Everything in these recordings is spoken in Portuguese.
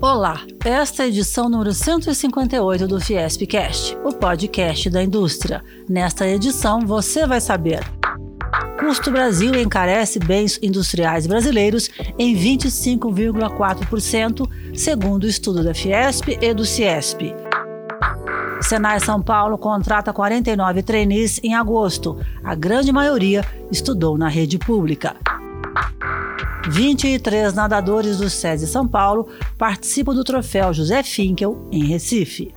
Olá, esta é a edição número 158 do Fiespcast, o podcast da indústria. Nesta edição você vai saber. Custo Brasil encarece bens industriais brasileiros em 25,4%, segundo o estudo da Fiesp e do Ciesp. Senai São Paulo contrata 49 trainees em agosto. A grande maioria estudou na rede pública. 23 nadadores do SESI São Paulo participam do troféu José Finkel em Recife.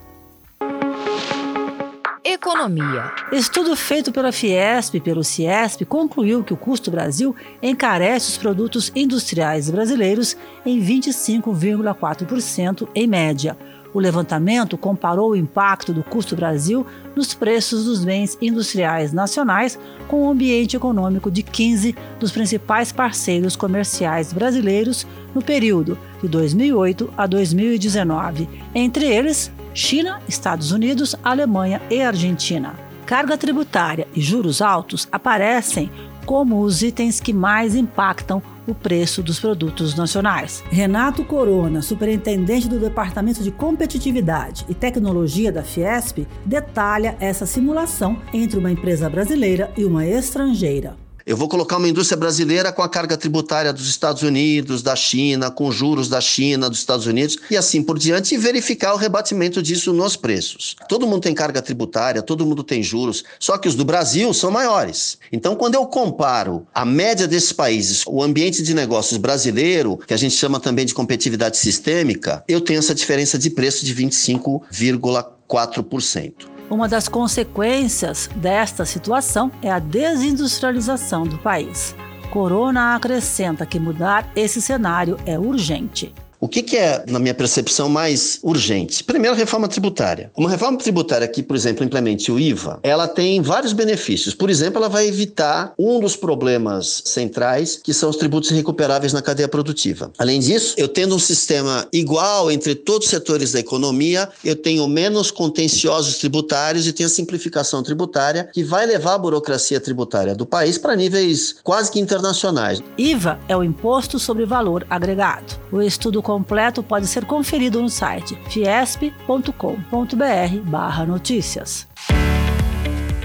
Economia. Estudo feito pela Fiesp e pelo Ciesp concluiu que o custo Brasil encarece os produtos industriais brasileiros em 25,4% em média o levantamento comparou o impacto do custo Brasil nos preços dos bens industriais nacionais com o ambiente econômico de 15 dos principais parceiros comerciais brasileiros no período de 2008 a 2019, entre eles China, Estados Unidos, Alemanha e Argentina. Carga tributária e juros altos aparecem como os itens que mais impactam o preço dos produtos nacionais. Renato Corona, superintendente do Departamento de Competitividade e Tecnologia da Fiesp, detalha essa simulação entre uma empresa brasileira e uma estrangeira. Eu vou colocar uma indústria brasileira com a carga tributária dos Estados Unidos, da China, com juros da China, dos Estados Unidos e assim por diante e verificar o rebatimento disso nos preços. Todo mundo tem carga tributária, todo mundo tem juros, só que os do Brasil são maiores. Então, quando eu comparo a média desses países, o ambiente de negócios brasileiro, que a gente chama também de competitividade sistêmica, eu tenho essa diferença de preço de 25,4%. Uma das consequências desta situação é a desindustrialização do país. Corona acrescenta que mudar esse cenário é urgente. O que, que, é, na minha percepção, mais urgente? Primeiro, a reforma tributária. Uma reforma tributária que, por exemplo, implemente o IVA, ela tem vários benefícios. Por exemplo, ela vai evitar um dos problemas centrais, que são os tributos recuperáveis na cadeia produtiva. Além disso, eu tendo um sistema igual entre todos os setores da economia, eu tenho menos contenciosos tributários e tenho a simplificação tributária, que vai levar a burocracia tributária do país para níveis quase que internacionais. IVA é o Imposto sobre Valor Agregado. O estudo completo pode ser conferido no site fiesp.com.br/notícias.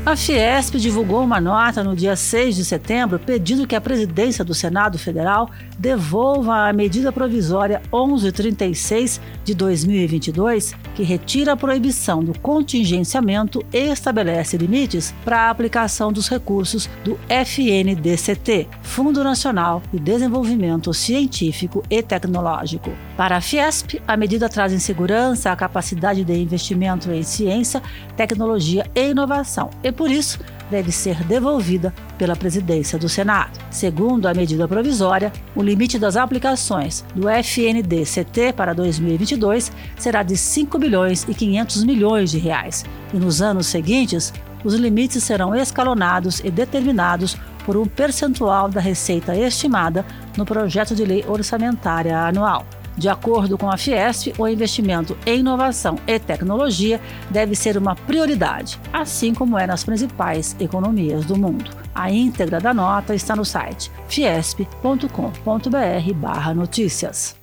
A Fiesp divulgou uma nota no dia 6 de setembro pedindo que a presidência do Senado Federal devolva a medida provisória 1136 de 2022, que retira a proibição do contingenciamento e estabelece limites para a aplicação dos recursos do FNDCT, Fundo Nacional de Desenvolvimento Científico e Tecnológico. Para a Fiesp, a medida traz em segurança a capacidade de investimento em ciência, tecnologia e inovação e por isso deve ser devolvida pela presidência do Senado. Segundo a medida provisória, o limite das aplicações do FNDCT para 2022 será de 5 bilhões e 500 milhões de reais, e nos anos seguintes, os limites serão escalonados e determinados por um percentual da receita estimada no projeto de lei orçamentária anual. De acordo com a Fiesp, o investimento em inovação e tecnologia deve ser uma prioridade, assim como é nas principais economias do mundo. A íntegra da nota está no site fiesp.com.br/notícias.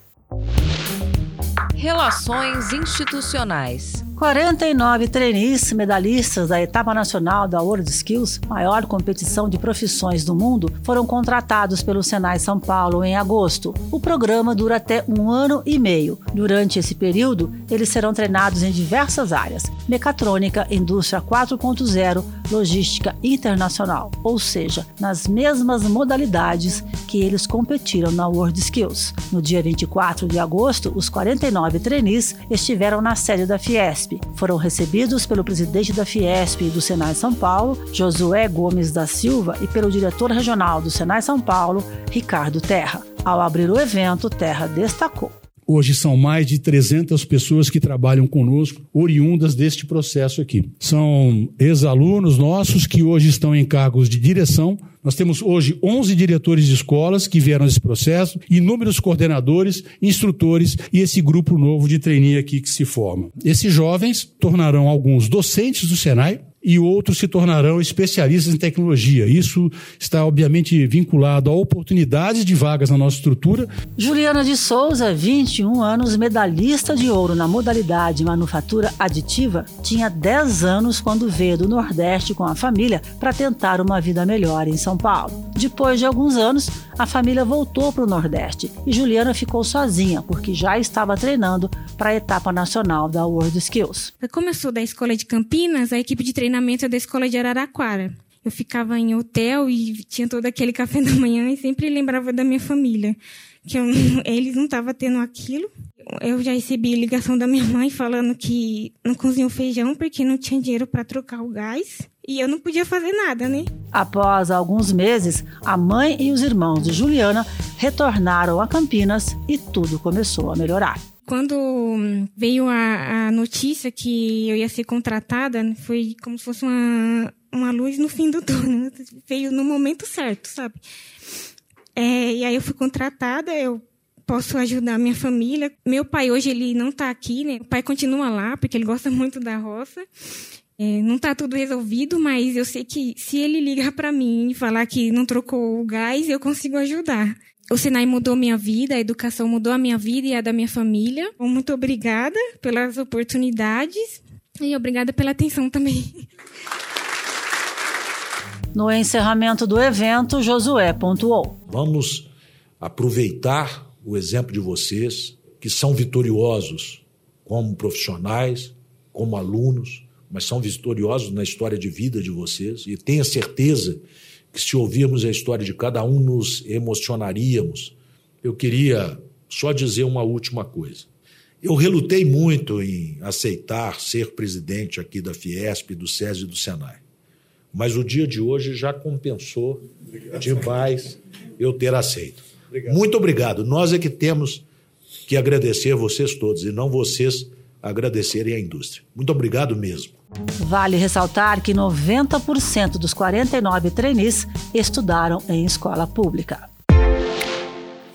Relações institucionais. 49 trainees medalhistas da etapa nacional da World Skills, maior competição de profissões do mundo, foram contratados pelo Senai São Paulo em agosto. O programa dura até um ano e meio. Durante esse período, eles serão treinados em diversas áreas: mecatrônica, indústria 4.0, logística internacional, ou seja, nas mesmas modalidades que eles competiram na World Skills. No dia 24 de agosto, os 49 trainees estiveram na sede da Fiesp foram recebidos pelo presidente da Fiesp e do Senai São Paulo, Josué Gomes da Silva, e pelo diretor regional do Senai São Paulo, Ricardo Terra. Ao abrir o evento, Terra destacou. Hoje são mais de 300 pessoas que trabalham conosco, oriundas deste processo aqui. São ex-alunos nossos que hoje estão em cargos de direção. Nós temos hoje 11 diretores de escolas que vieram desse processo, inúmeros coordenadores, instrutores e esse grupo novo de trainee aqui que se forma. Esses jovens tornarão alguns docentes do Senai, e outros se tornarão especialistas em tecnologia. Isso está, obviamente, vinculado a oportunidades de vagas na nossa estrutura. Juliana de Souza, 21 anos, medalhista de ouro na modalidade manufatura aditiva, tinha 10 anos quando veio do Nordeste com a família para tentar uma vida melhor em São Paulo. Depois de alguns anos, a família voltou para o Nordeste e Juliana ficou sozinha porque já estava treinando para a etapa nacional da World Skills. Como eu sou da escola de Campinas, a equipe de treinamento é da escola de Araraquara. Eu ficava em hotel e tinha todo aquele café da manhã e sempre lembrava da minha família, que eu, eles não estavam tendo aquilo. Eu já recebi ligação da minha mãe falando que não cozinhou feijão porque não tinha dinheiro para trocar o gás e eu não podia fazer nada, né? Após alguns meses, a mãe e os irmãos de Juliana retornaram a Campinas e tudo começou a melhorar. Quando veio a, a notícia que eu ia ser contratada, foi como se fosse uma, uma luz no fim do túnel. Veio no momento certo, sabe? É, e aí eu fui contratada, eu posso ajudar minha família. Meu pai hoje ele não está aqui, né? O pai continua lá porque ele gosta muito da roça. É, não está tudo resolvido, mas eu sei que se ele ligar para mim e falar que não trocou o gás, eu consigo ajudar o Senai mudou minha vida, a educação mudou a minha vida e a da minha família. Muito obrigada pelas oportunidades e obrigada pela atenção também. No encerramento do evento, Josué pontuou: Vamos aproveitar o exemplo de vocês, que são vitoriosos como profissionais, como alunos, mas são vitoriosos na história de vida de vocês, e tenha certeza que se ouvirmos a história de cada um nos emocionaríamos. Eu queria só dizer uma última coisa. Eu relutei muito em aceitar ser presidente aqui da Fiesp, do SESI e do Senai. Mas o dia de hoje já compensou obrigado. demais eu ter aceito. Obrigado. Muito obrigado. Nós é que temos que agradecer vocês todos e não vocês agradecerem à indústria. Muito obrigado mesmo. Vale ressaltar que 90% dos 49 trainees estudaram em escola pública.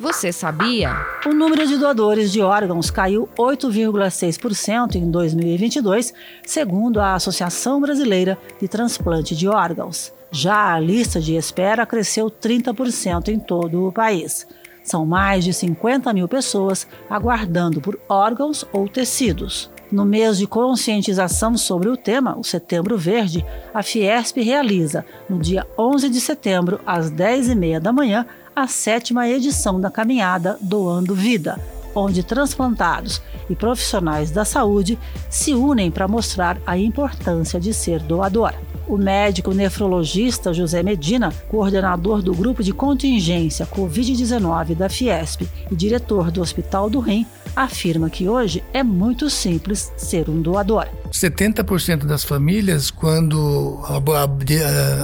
Você sabia? O número de doadores de órgãos caiu 8,6% em 2022, segundo a Associação Brasileira de Transplante de Órgãos. Já a lista de espera cresceu 30% em todo o país. São mais de 50 mil pessoas aguardando por órgãos ou tecidos. No mês de conscientização sobre o tema, o Setembro Verde, a Fiesp realiza, no dia 11 de setembro, às 10h30 da manhã, a sétima edição da caminhada Doando Vida, onde transplantados e profissionais da saúde se unem para mostrar a importância de ser doador. O médico nefrologista José Medina, coordenador do grupo de contingência Covid-19 da Fiesp e diretor do Hospital do Rim, afirma que hoje é muito simples ser um doador. 70% das famílias, quando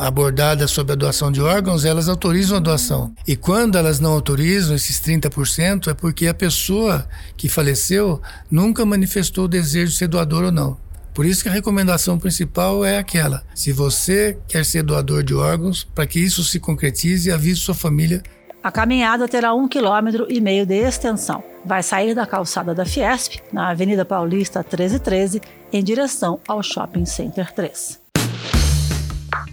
abordadas sobre a doação de órgãos, elas autorizam a doação. E quando elas não autorizam esses 30%, é porque a pessoa que faleceu nunca manifestou o desejo de ser doador ou não. Por isso que a recomendação principal é aquela: se você quer ser doador de órgãos, para que isso se concretize, avise sua família. A caminhada terá um quilômetro e meio de extensão. Vai sair da calçada da Fiesp, na Avenida Paulista 1313, em direção ao Shopping Center 3.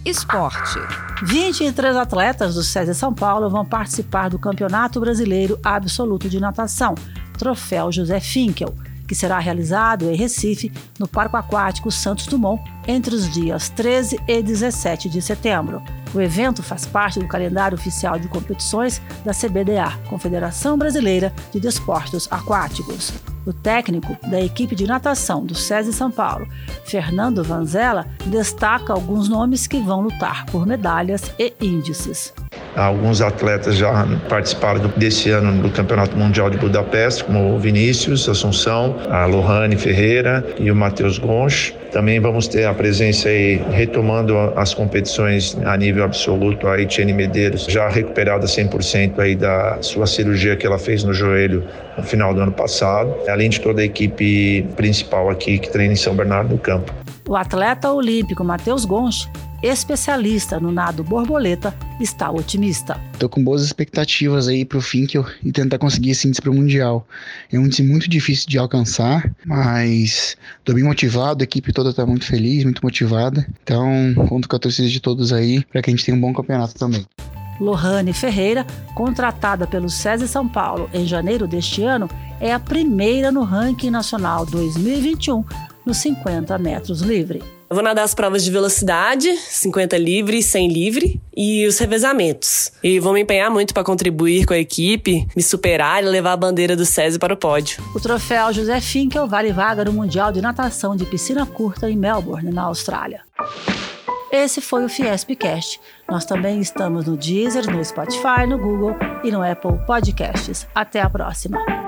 Esporte. 23 atletas do SESI São Paulo vão participar do Campeonato Brasileiro Absoluto de Natação, Troféu José Finkel, que será realizado em Recife, no Parque Aquático Santos Dumont, entre os dias 13 e 17 de setembro. O evento faz parte do calendário oficial de competições da CBDA, Confederação Brasileira de Desportos Aquáticos. O técnico da equipe de natação do SESI São Paulo, Fernando Vanzella, destaca alguns nomes que vão lutar por medalhas e índices. Alguns atletas já participaram desse ano do Campeonato Mundial de Budapeste, como o Vinícius Assunção, a Lohane Ferreira e o Matheus Gonch. Também vamos ter a presença aí, retomando as competições a nível absoluto, a Etienne Medeiros, já recuperada 100% aí da sua cirurgia que ela fez no joelho no final do ano passado, além de toda a equipe principal aqui que treina em São Bernardo do Campo. O atleta olímpico Matheus Gonch especialista no nado borboleta, está otimista. Estou com boas expectativas aí para o Finkel e tentar conseguir esse índice para o Mundial. É um índice muito difícil de alcançar, mas estou bem motivado, a equipe toda está muito feliz, muito motivada. Então, conto com a torcida de todos aí para que a gente tenha um bom campeonato também. Lohane Ferreira, contratada pelo SESI São Paulo em janeiro deste ano, é a primeira no ranking nacional 2021 nos 50 metros livre. Eu vou nadar as provas de velocidade, 50 livre, 100 livre, e os revezamentos. E vou me empenhar muito para contribuir com a equipe, me superar e levar a bandeira do SESI para o pódio. O troféu José Finkel vale vaga no Mundial de Natação de Piscina Curta em Melbourne, na Austrália. Esse foi o Fiespcast. Nós também estamos no Deezer, no Spotify, no Google e no Apple Podcasts. Até a próxima!